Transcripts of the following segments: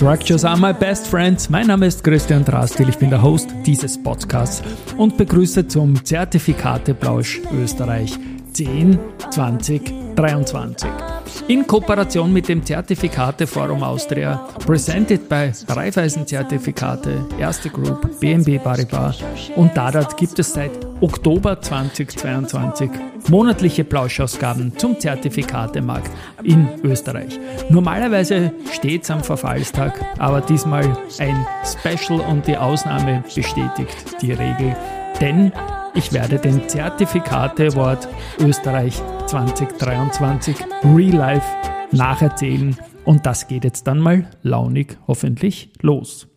Structures are my best friends. Mein Name ist Christian Drastil, ich bin der Host dieses Podcasts und begrüße zum Zertifikateplausch Österreich 10 2023. In Kooperation mit dem Zertifikate Forum Austria, presented by Raiffeisen Zertifikate, Erste Group, BNB Paribas und Dadat gibt es seit Oktober 2022 monatliche Plauschausgaben zum Zertifikatemarkt in Österreich. Normalerweise steht es am Verfallstag, aber diesmal ein Special und die Ausnahme bestätigt die Regel, denn ich werde den Zertifikate Award Österreich 2023 Real Life nacherzählen und das geht jetzt dann mal launig hoffentlich los.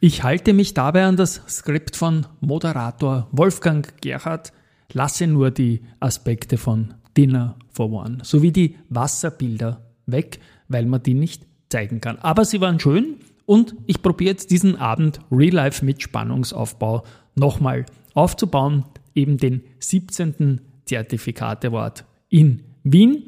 Ich halte mich dabei an das Skript von Moderator Wolfgang Gerhardt, lasse nur die Aspekte von Dinner for One sowie die Wasserbilder weg, weil man die nicht zeigen kann. Aber sie waren schön und ich probiere jetzt diesen Abend Real Life mit Spannungsaufbau nochmal aufzubauen, eben den 17. Zertifikat Award in Wien.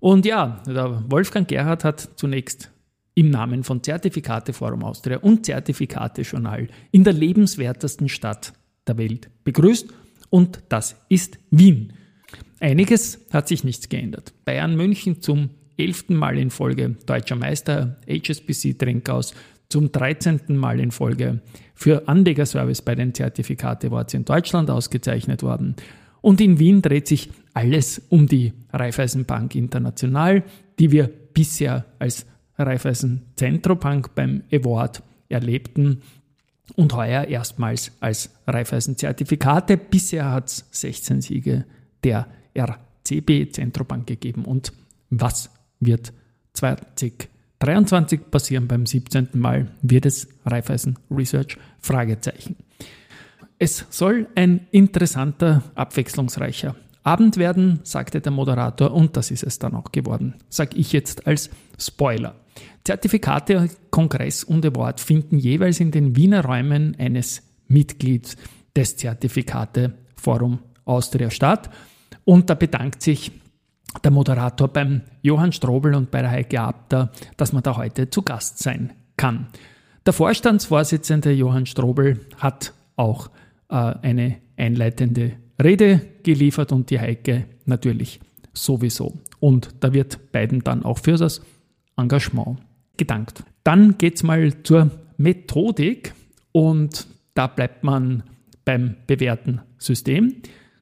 Und ja, Wolfgang Gerhard hat zunächst im Namen von Zertifikate Forum Austria und Zertifikate Journal in der lebenswertesten Stadt der Welt begrüßt und das ist Wien. Einiges hat sich nichts geändert. Bayern München zum elften Mal in Folge deutscher Meister, HSBC Trinkhaus zum 13. Mal in Folge für Anlegerservice bei den Zertifikate Awards in Deutschland ausgezeichnet worden. Und in Wien dreht sich alles um die Raiffeisenbank International, die wir bisher als Raiffeisen Zentrobank beim Award erlebten und heuer erstmals als Raiffeisen Zertifikate. Bisher hat es 16 Siege der RCB Zentrobank gegeben. Und was wird 20 23 passieren beim 17. Mal, wird es Raiffeisen Research? Fragezeichen. Es soll ein interessanter, abwechslungsreicher Abend werden, sagte der Moderator, und das ist es dann auch geworden, sag ich jetzt als Spoiler. Zertifikate, Kongress und Award finden jeweils in den Wiener Räumen eines Mitglieds des Zertifikate Forum Austria statt. Und da bedankt sich der Moderator beim Johann Strobel und bei der Heike Abter, dass man da heute zu Gast sein kann. Der Vorstandsvorsitzende Johann Strobel hat auch äh, eine einleitende Rede geliefert und die Heike natürlich sowieso. Und da wird beiden dann auch für das Engagement gedankt. Dann geht es mal zur Methodik und da bleibt man beim bewährten System.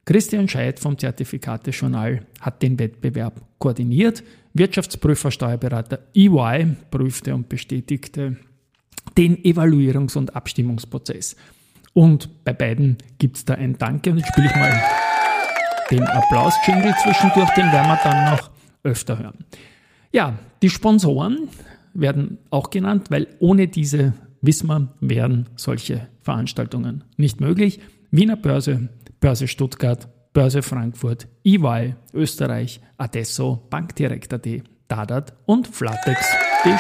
Christian Scheid vom Zertifikate-Journal hat den Wettbewerb koordiniert. Wirtschaftsprüfer, Steuerberater EY prüfte und bestätigte den Evaluierungs- und Abstimmungsprozess. Und bei beiden gibt es da ein Danke und jetzt spiele ich mal den Applaus-Jingle zwischendurch, den werden wir dann noch öfter hören. Ja, die Sponsoren werden auch genannt, weil ohne diese, wissen wir, wären solche Veranstaltungen nicht möglich. Wiener Börse, Börse Stuttgart, Börse Frankfurt, EY, Österreich, Adesso, Bankdirekt.at, Dadat und Flatex de.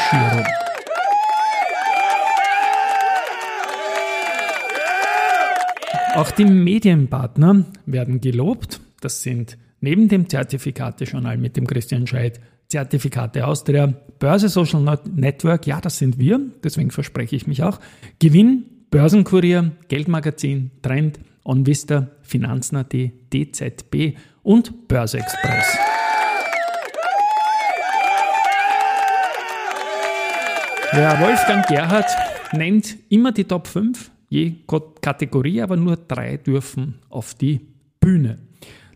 Auch die Medienpartner werden gelobt. Das sind neben dem Zertifikate-Journal mit dem Christian Scheid Zertifikate Austria, Börse Social Network, ja, das sind wir, deswegen verspreche ich mich auch, Gewinn, Börsenkurier, Geldmagazin, Trend, OnVista, Finanzen.at, DZB und Börseexpress. Ja, Wolfgang Gerhard nennt immer die Top 5 je Kategorie, aber nur drei dürfen auf die Bühne.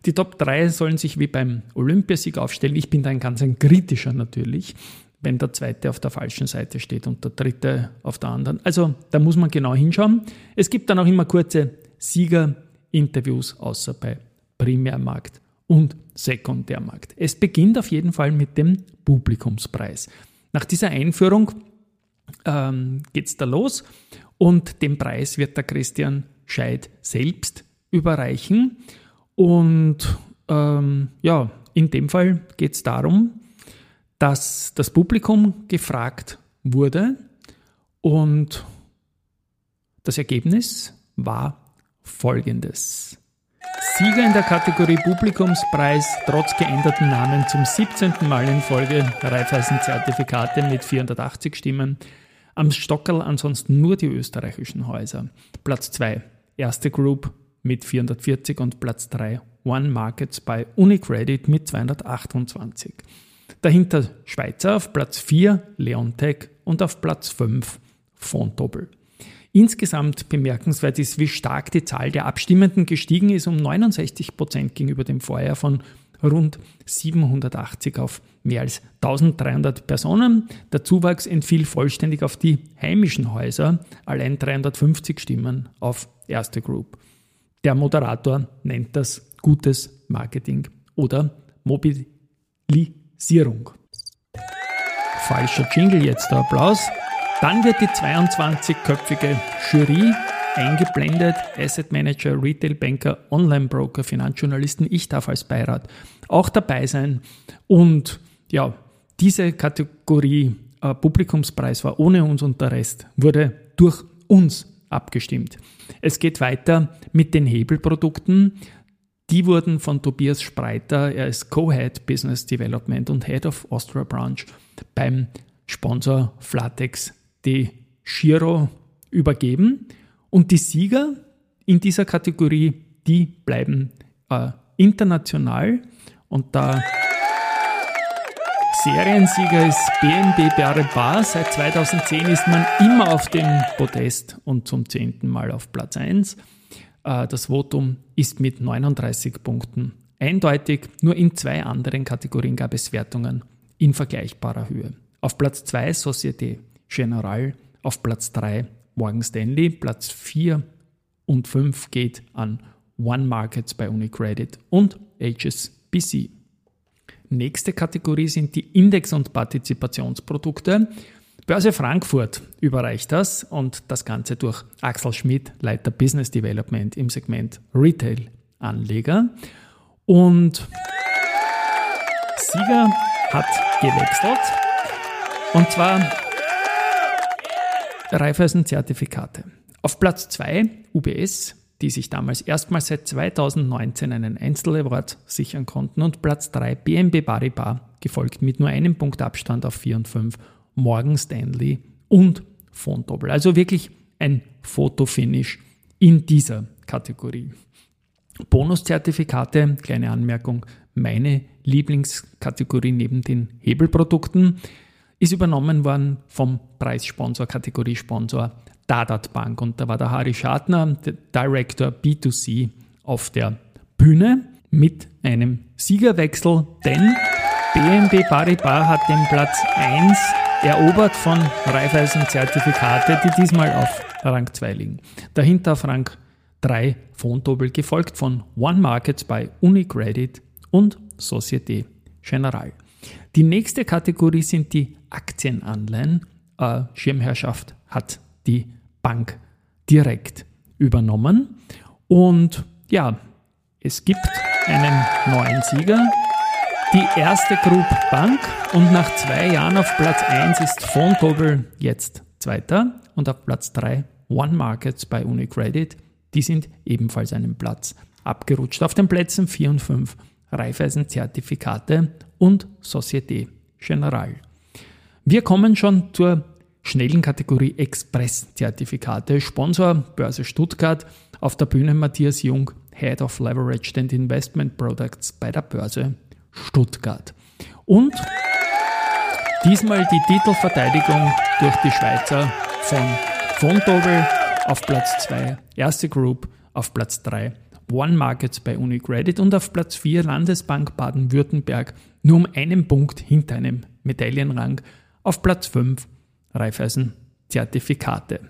Die Top 3 sollen sich wie beim Olympiasieg aufstellen. Ich bin da ein ganz ein kritischer natürlich, wenn der zweite auf der falschen Seite steht und der dritte auf der anderen. Also da muss man genau hinschauen. Es gibt dann auch immer kurze Siegerinterviews, außer bei Primärmarkt und Sekundärmarkt. Es beginnt auf jeden Fall mit dem Publikumspreis. Nach dieser Einführung ähm, geht es da los und den Preis wird der Christian Scheid selbst überreichen. Und ähm, ja, in dem Fall geht es darum, dass das Publikum gefragt wurde und das Ergebnis war folgendes. Sieger in der Kategorie Publikumspreis trotz geänderten Namen zum 17. Mal in Folge Raiffeisen-Zertifikate mit 480 Stimmen. Am Stockerl ansonsten nur die österreichischen Häuser. Platz 2 Erste Group mit 440 und Platz 3 One Markets bei Unicredit mit 228. Dahinter Schweizer auf Platz 4 Leontech und auf Platz 5 Fontobel. Insgesamt bemerkenswert ist, wie stark die Zahl der Abstimmenden gestiegen ist, um 69 Prozent gegenüber dem Vorjahr von rund 780 auf mehr als 1300 Personen. Der Zuwachs entfiel vollständig auf die heimischen Häuser, allein 350 Stimmen auf Erste Group. Der Moderator nennt das gutes Marketing oder Mobilisierung. Falscher Jingle jetzt, der Applaus. Dann wird die 22-köpfige Jury eingeblendet. Asset Manager, Retail Banker, Online Broker, Finanzjournalisten. Ich darf als Beirat auch dabei sein. Und ja, diese Kategorie äh, Publikumspreis war ohne uns und der Rest wurde durch uns abgestimmt. Es geht weiter mit den Hebelprodukten. Die wurden von Tobias Spreiter, er ist Co-Head Business Development und Head of Austria Branch beim Sponsor Flatex die Giro übergeben und die Sieger in dieser Kategorie, die bleiben äh, international und da Seriensieger ist BNB Paribas. Seit 2010 ist man immer auf dem Podest und zum zehnten Mal auf Platz 1. Äh, das Votum ist mit 39 Punkten eindeutig. Nur in zwei anderen Kategorien gab es Wertungen in vergleichbarer Höhe. Auf Platz 2 Societe General auf Platz 3 Morgan Stanley, Platz 4 und 5 geht an One Markets bei Unicredit und HSBC. Nächste Kategorie sind die Index- und Partizipationsprodukte. Börse Frankfurt überreicht das und das Ganze durch Axel Schmidt, Leiter Business Development im Segment Retail Anleger. Und Sieger hat gewechselt. Und zwar Raiffeisen-Zertifikate. Auf Platz 2 UBS, die sich damals erstmals seit 2019 einen Einzel-Award sichern konnten und Platz 3 BNB Paribas, gefolgt mit nur einem Punkt Abstand auf 4 und 5 Morgan Stanley und Fontobel. Also wirklich ein Fotofinish in dieser Kategorie. Bonuszertifikate, kleine Anmerkung, meine Lieblingskategorie neben den Hebelprodukten ist übernommen worden vom Preissponsor, Kategoriesponsor Dadat Bank. Und da war der Harry Schadner, der Director B2C, auf der Bühne mit einem Siegerwechsel, denn BNB Paribas hat den Platz 1 erobert von Raiffeisen Zertifikate, die diesmal auf Rang 2 liegen. Dahinter auf Rang 3 Fontobel, gefolgt von One Markets bei Unicredit und Societe Generale. Die nächste Kategorie sind die Aktienanleihen. Äh, Schirmherrschaft hat die Bank direkt übernommen. Und ja, es gibt einen neuen Sieger, die erste Group Bank. Und nach zwei Jahren auf Platz 1 ist Fontobel jetzt Zweiter und auf Platz 3 One Markets bei Unicredit. Die sind ebenfalls einen Platz abgerutscht. Auf den Plätzen 4 und 5 Raiffeisen-Zertifikate und Societe Generale. Wir kommen schon zur schnellen Kategorie Express-Zertifikate. Sponsor Börse Stuttgart. Auf der Bühne Matthias Jung, Head of Leveraged and Investment Products bei der Börse Stuttgart. Und diesmal die Titelverteidigung durch die Schweizer von Fontobel auf Platz 2, erste Group auf Platz 3, One Markets bei Unicredit und auf Platz 4 Landesbank Baden-Württemberg nur um einen Punkt hinter einem Medaillenrang auf Platz 5 Raiffeisen Zertifikate.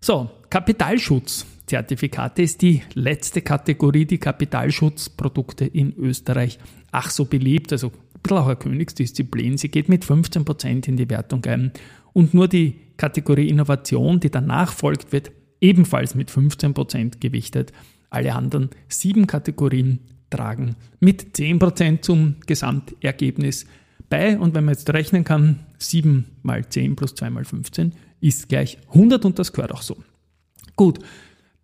So, Kapitalschutz-Zertifikate ist die letzte Kategorie, die Kapitalschutzprodukte in Österreich ach so beliebt, also ein bisschen auch eine Königsdisziplin. Sie geht mit 15% in die Wertung ein und nur die Kategorie Innovation, die danach folgt, wird ebenfalls mit 15% gewichtet. Alle anderen sieben Kategorien tragen mit 10% zum Gesamtergebnis bei. Und wenn man jetzt rechnen kann, 7 mal 10 plus 2 mal 15 ist gleich 100 und das gehört auch so. Gut,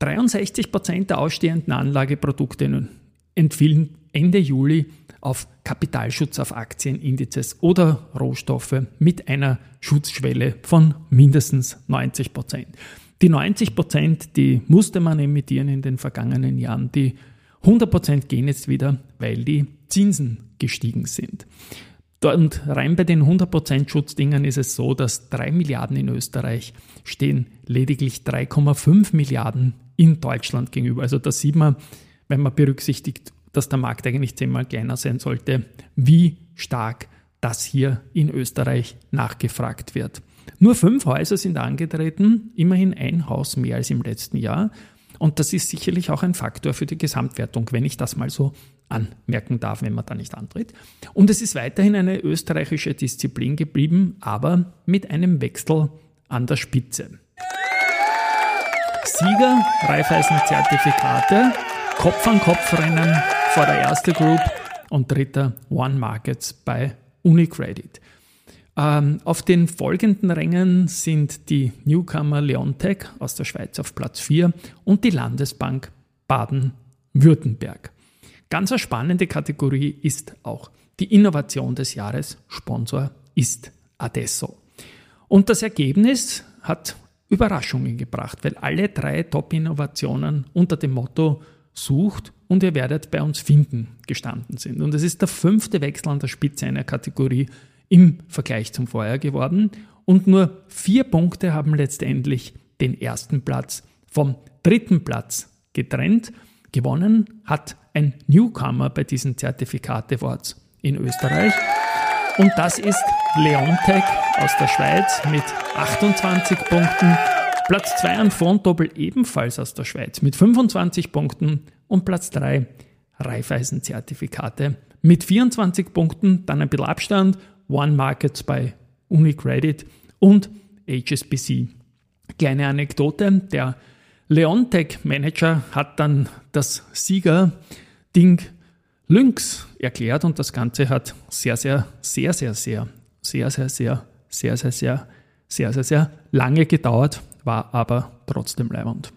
63% der ausstehenden Anlageprodukte entfielen Ende Juli auf Kapitalschutz auf Aktienindizes oder Rohstoffe mit einer Schutzschwelle von mindestens 90 Die 90% die musste man emittieren in den vergangenen Jahren. Die 100% gehen jetzt wieder, weil die Zinsen gestiegen sind. Und rein bei den 100% Schutzdingern ist es so, dass 3 Milliarden in Österreich stehen lediglich 3,5 Milliarden in Deutschland gegenüber. Also da sieht man, wenn man berücksichtigt, dass der Markt eigentlich zehnmal kleiner sein sollte, wie stark das hier in Österreich nachgefragt wird. Nur fünf Häuser sind angetreten, immerhin ein Haus mehr als im letzten Jahr. Und das ist sicherlich auch ein Faktor für die Gesamtwertung, wenn ich das mal so anmerken darf, wenn man da nicht antritt. Und es ist weiterhin eine österreichische Disziplin geblieben, aber mit einem Wechsel an der Spitze. Sieger Raiffeisen-Zertifikate, Kopf an Kopf rennen vor der erste Group und dritter One Markets bei Unicredit. Ähm, auf den folgenden Rängen sind die Newcomer Leontech aus der Schweiz auf Platz 4 und die Landesbank Baden-Württemberg. Ganz eine spannende Kategorie ist auch die Innovation des Jahres. Sponsor ist Adesso. Und das Ergebnis hat Überraschungen gebracht, weil alle drei Top-Innovationen unter dem Motto sucht und ihr werdet bei uns finden gestanden sind. Und es ist der fünfte Wechsel an der Spitze einer Kategorie im Vergleich zum Vorjahr geworden. Und nur vier Punkte haben letztendlich den ersten Platz vom dritten Platz getrennt. Gewonnen hat ein Newcomer bei diesen Zertifikate Awards in Österreich. Und das ist Leontech aus der Schweiz mit 28 Punkten. Platz 2 an Fonddoppel ebenfalls aus der Schweiz mit 25 Punkten. Und Platz 3 Raiffeisen-Zertifikate mit 24 Punkten. Dann ein bisschen Abstand. One Markets bei Unicredit und HSBC. Kleine Anekdote, der Leontech-Manager hat dann das Sieger-Ding Lynx erklärt und das Ganze hat sehr, sehr, sehr, sehr, sehr, sehr, sehr, sehr, sehr, sehr, sehr, sehr, sehr, sehr lange gedauert, war aber trotzdem leibend.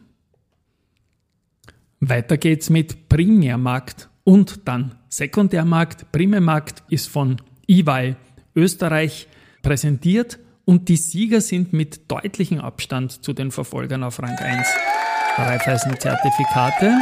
Weiter geht's mit Primärmarkt und dann Sekundärmarkt. Primärmarkt ist von EY Österreich präsentiert und die Sieger sind mit deutlichem Abstand zu den Verfolgern auf Rang 1 Raiffeisen-Zertifikate.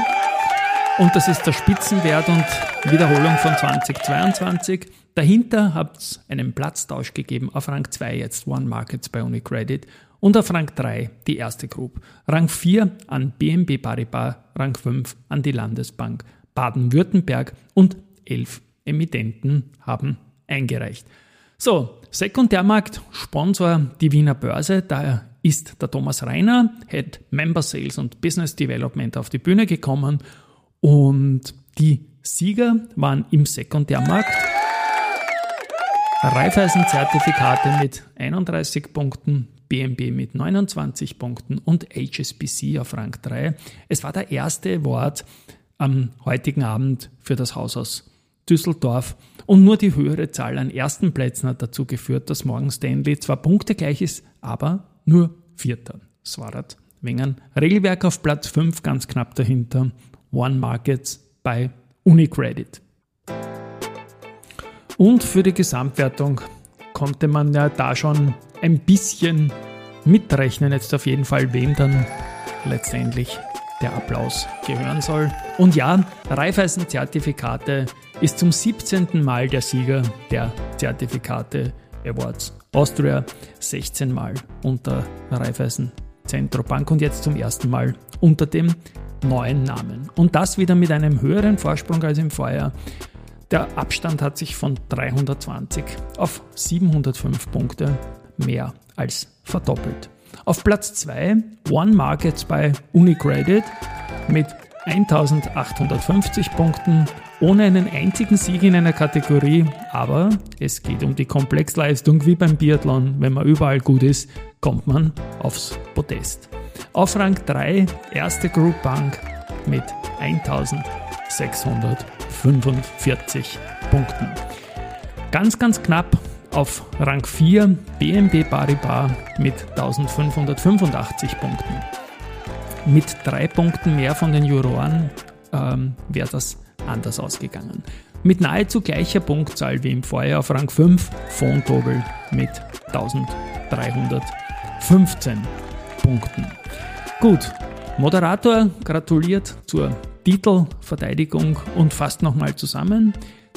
Und das ist der Spitzenwert und Wiederholung von 2022. Dahinter hat es einen Platztausch gegeben auf Rang 2 jetzt One Markets bei Unicredit und auf Rang 3 die erste Group. Rang 4 an BNB Paribas, Rang 5 an die Landesbank Baden-Württemberg und elf Emittenten haben eingereicht. So, Sekundärmarkt, Sponsor die Wiener Börse, daher ist der Thomas Reiner, Head Member Sales und Business Development auf die Bühne gekommen. Und die Sieger waren im Sekundärmarkt Raiffeisen-Zertifikate mit 31 Punkten, BNB mit 29 Punkten und HSBC auf Rang 3. Es war der erste Award am heutigen Abend für das Haus aus Düsseldorf und nur die höhere Zahl an ersten Plätzen hat dazu geführt, dass Morgan Stanley zwar punktegleich ist, aber nur Vierter. Swarat Wengen. Regelwerk auf Platz 5, ganz knapp dahinter. One Markets bei Unicredit. Und für die Gesamtwertung konnte man ja da schon ein bisschen mitrechnen, jetzt auf jeden Fall, wem dann letztendlich der Applaus gehören soll. Und ja, Raiffeisen-Zertifikate ist zum 17. Mal der Sieger der Zertifikate Awards. Austria 16 Mal unter Raiffeisen Zentrobank und jetzt zum ersten Mal unter dem neuen Namen. Und das wieder mit einem höheren Vorsprung als im Vorjahr. Der Abstand hat sich von 320 auf 705 Punkte mehr als verdoppelt. Auf Platz 2 One Markets bei Unicredit mit 1850 Punkten ohne einen einzigen Sieg in einer Kategorie, aber es geht um die Komplexleistung wie beim Biathlon. Wenn man überall gut ist, kommt man aufs Podest. Auf Rang 3 erste Group Bank mit 1645 Punkten. Ganz, ganz knapp auf Rang 4 BNB Paribas mit 1585 Punkten. Mit drei Punkten mehr von den Juroren ähm, wäre das anders ausgegangen. Mit nahezu gleicher Punktzahl wie im Vorjahr auf Rang 5 Fontobel mit 1315 Punkten. Gut, Moderator gratuliert zur Titelverteidigung und fasst nochmal zusammen.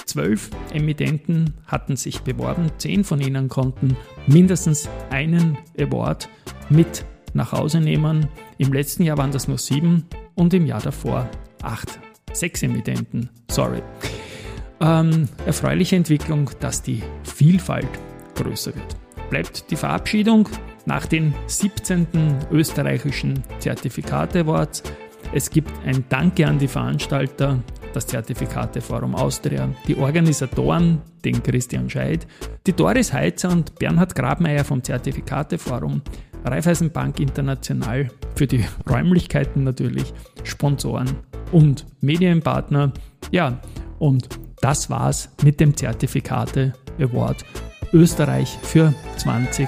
Zwölf Emittenten hatten sich beworben, zehn von ihnen konnten mindestens einen Award mit nach Hause nehmen. Im letzten Jahr waren das nur sieben und im Jahr davor acht. Sechs Emittenten, sorry. Ähm, erfreuliche Entwicklung, dass die Vielfalt größer wird. Bleibt die Verabschiedung nach den 17. österreichischen Zertifikate Awards. Es gibt ein Danke an die Veranstalter, das Zertifikateforum Austria, die Organisatoren, den Christian Scheid, die Doris Heitzer und Bernhard Grabmeier vom Zertifikateforum, Raiffeisenbank International für die Räumlichkeiten natürlich, Sponsoren und Medienpartner. Ja, und das war's mit dem Zertifikate Award Österreich für 2023.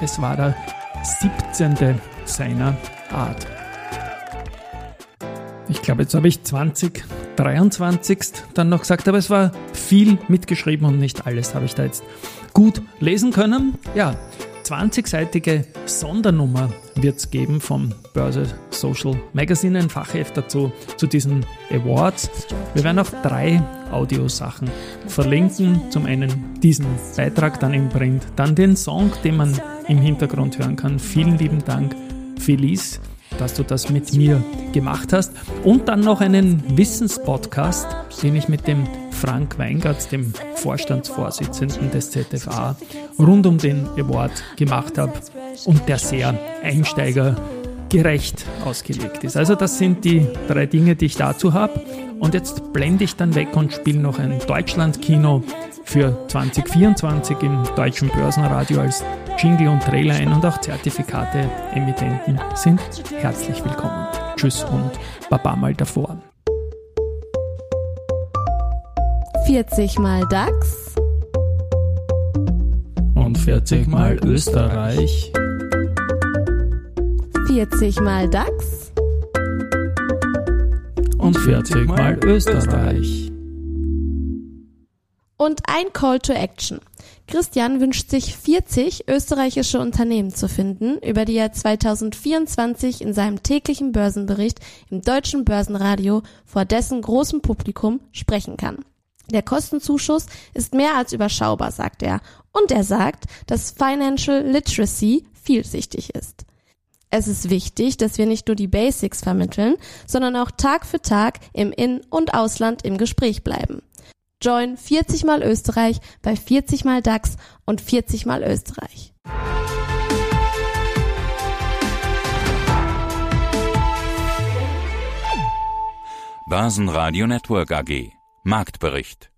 Es war der 17. seiner Art. Ich glaube, jetzt habe ich 2023 dann noch gesagt, aber es war viel mitgeschrieben und nicht alles habe ich da jetzt gut lesen können. Ja, 20-seitige Sondernummer wird es geben vom Börse Social Magazine, ein Fachheft dazu, zu diesen Awards. Wir werden auch drei Audiosachen verlinken. Zum einen diesen Beitrag dann im Print, dann den Song, den man im Hintergrund hören kann. Vielen lieben Dank, Felice dass du das mit mir gemacht hast. Und dann noch einen Wissenspodcast, den ich mit dem Frank Weingart, dem Vorstandsvorsitzenden des ZFA, rund um den Award gemacht habe und der sehr einsteigergerecht ausgelegt ist. Also das sind die drei Dinge, die ich dazu habe. Und jetzt blende ich dann weg und spiele noch ein Deutschland-Kino für 2024 im deutschen Börsenradio als Jingle und Trailer ein und auch Zertifikate, Emittenten sind herzlich willkommen. Tschüss und Baba mal davor. 40 mal DAX und 40 mal Österreich. 40 mal DAX und 40 mal Österreich. Und ein Call to Action. Christian wünscht sich 40 österreichische Unternehmen zu finden, über die er 2024 in seinem täglichen Börsenbericht im deutschen Börsenradio vor dessen großem Publikum sprechen kann. Der Kostenzuschuss ist mehr als überschaubar, sagt er. Und er sagt, dass Financial Literacy vielschichtig ist. Es ist wichtig, dass wir nicht nur die Basics vermitteln, sondern auch Tag für Tag im In- und Ausland im Gespräch bleiben. Join 40 mal Österreich bei 40 mal DAX und 40 mal Österreich. Börsenradio Network AG Marktbericht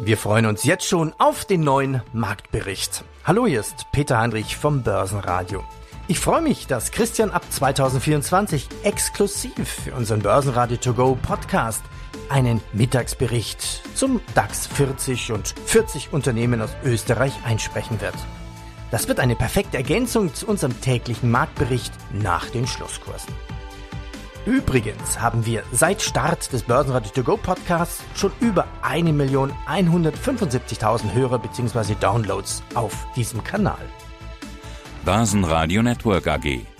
wir freuen uns jetzt schon auf den neuen Marktbericht. Hallo, hier ist Peter Heinrich vom Börsenradio. Ich freue mich, dass Christian ab 2024 exklusiv für unseren Börsenradio To Go Podcast einen Mittagsbericht zum DAX 40 und 40 Unternehmen aus Österreich einsprechen wird. Das wird eine perfekte Ergänzung zu unserem täglichen Marktbericht nach den Schlusskursen. Übrigens haben wir seit Start des Börsenradio To Go Podcasts schon über 1.175.000 Hörer bzw. Downloads auf diesem Kanal. Börsenradio Network AG